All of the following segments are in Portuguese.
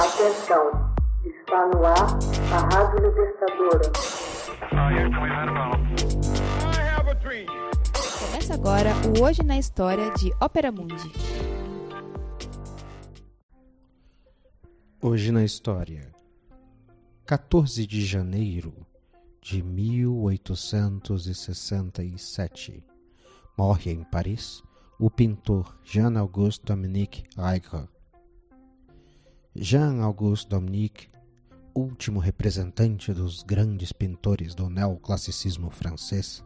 Atenção, está no ar a Rádio Libertadora. Começa agora o Hoje na História de Ópera Mundi. Hoje na História, 14 de janeiro de 1867, morre em Paris o pintor Jean-Auguste Dominique Aigre. Jean-Auguste Dominique, último representante dos grandes pintores do neoclassicismo francês,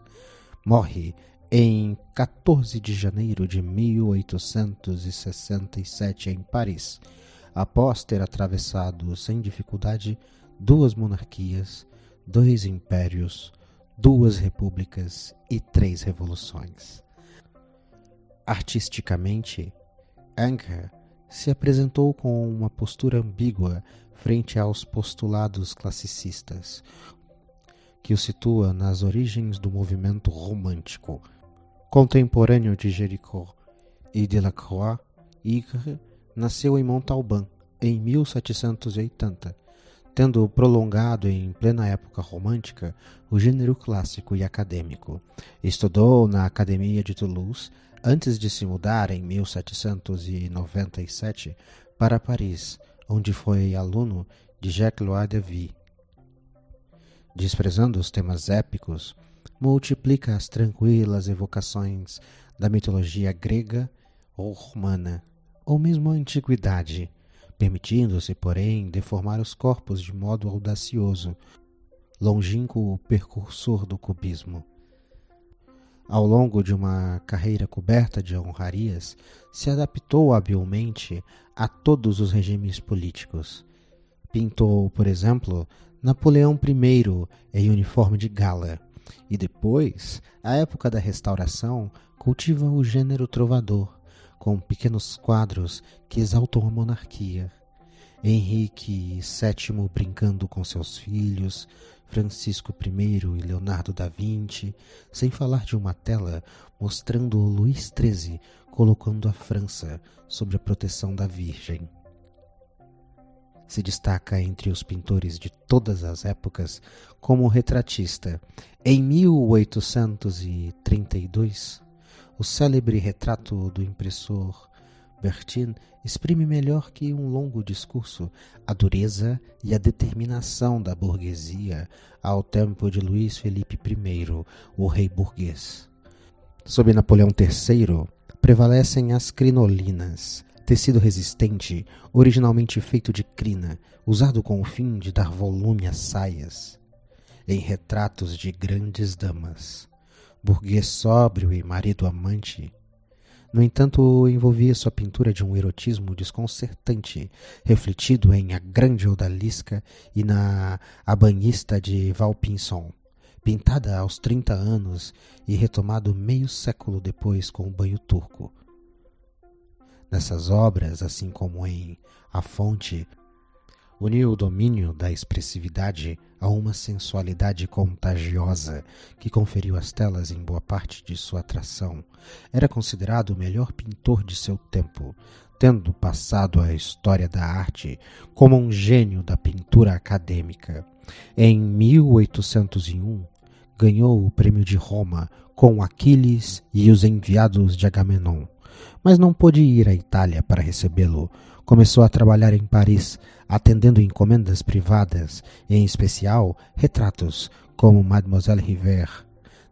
morre em 14 de janeiro de 1867 em Paris, após ter atravessado sem dificuldade duas monarquias, dois impérios, duas repúblicas e três revoluções. Artisticamente, Anger se apresentou com uma postura ambígua frente aos postulados classicistas, que o situa nas origens do movimento romântico. Contemporâneo de Géricault e Delacroix, Igre nasceu em Montalban em 1780, tendo prolongado em plena época romântica o gênero clássico e acadêmico. Estudou na Academia de Toulouse antes de se mudar em 1797 para Paris, onde foi aluno de Jacques Lois Desprezando os temas épicos, multiplica as tranquilas evocações da mitologia grega ou romana, ou mesmo a antiguidade, permitindo-se, porém, deformar os corpos de modo audacioso, longínquo precursor do cubismo. Ao longo de uma carreira coberta de honrarias, se adaptou habilmente a todos os regimes políticos. Pintou, por exemplo, Napoleão I em uniforme de gala, e depois, à época da Restauração, cultiva o gênero trovador, com pequenos quadros que exaltam a monarquia. Henrique VII brincando com seus filhos, Francisco I e Leonardo da Vinci, sem falar de uma tela mostrando Luís XIII colocando a França sob a proteção da Virgem. Se destaca entre os pintores de todas as épocas como retratista. Em 1832, o célebre retrato do impressor Bertin exprime melhor que um longo discurso a dureza e a determinação da burguesia ao tempo de Luís Felipe I, o rei burguês. Sob Napoleão III, prevalecem as crinolinas, tecido resistente, originalmente feito de crina, usado com o fim de dar volume às saias. Em retratos de grandes damas, burguês sóbrio e marido amante, no entanto, envolvia sua pintura de um erotismo desconcertante, refletido em A Grande Odalisca e na A Banhista de Valpinson, pintada aos 30 anos e retomado meio século depois com o banho turco. Nessas obras, assim como em A Fonte, uniu o domínio da expressividade a uma sensualidade contagiosa que conferiu às telas em boa parte de sua atração. Era considerado o melhor pintor de seu tempo, tendo passado à história da arte como um gênio da pintura acadêmica. Em 1801, ganhou o prêmio de Roma com Aquiles e os enviados de Agamenon, mas não pôde ir à Itália para recebê-lo. Começou a trabalhar em Paris, atendendo encomendas privadas, em especial retratos como Mademoiselle River.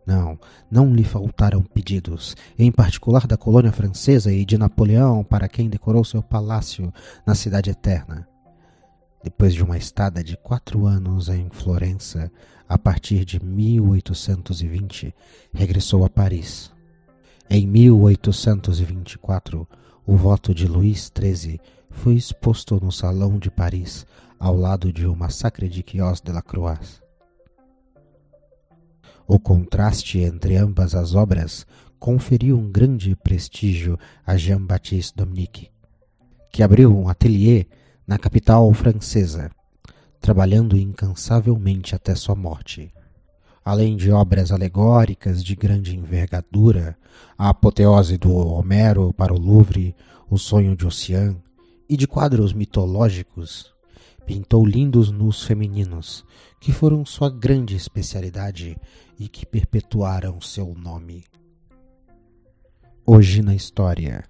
Não, não lhe faltaram pedidos, em particular da colônia francesa e de Napoleão, para quem decorou seu palácio na Cidade Eterna. Depois de uma estada de quatro anos em Florença, a partir de 1820, regressou a Paris. Em 1824, o voto de Luís XIII foi exposto no Salão de Paris, ao lado de O Massacre de Quios de la Croix. O contraste entre ambas as obras conferiu um grande prestígio a Jean-Baptiste Dominique, que abriu um atelier na capital francesa, trabalhando incansavelmente até sua morte. Além de obras alegóricas de grande envergadura, a apoteose do Homero para o Louvre, O Sonho de Ossian, e de quadros mitológicos, Pintou lindos nus femininos, que foram sua grande especialidade e que perpetuaram seu nome. Hoje na História.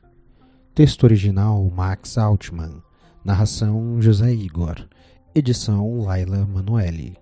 Texto original Max Altman. Narração José Igor. Edição Laila Manoeli.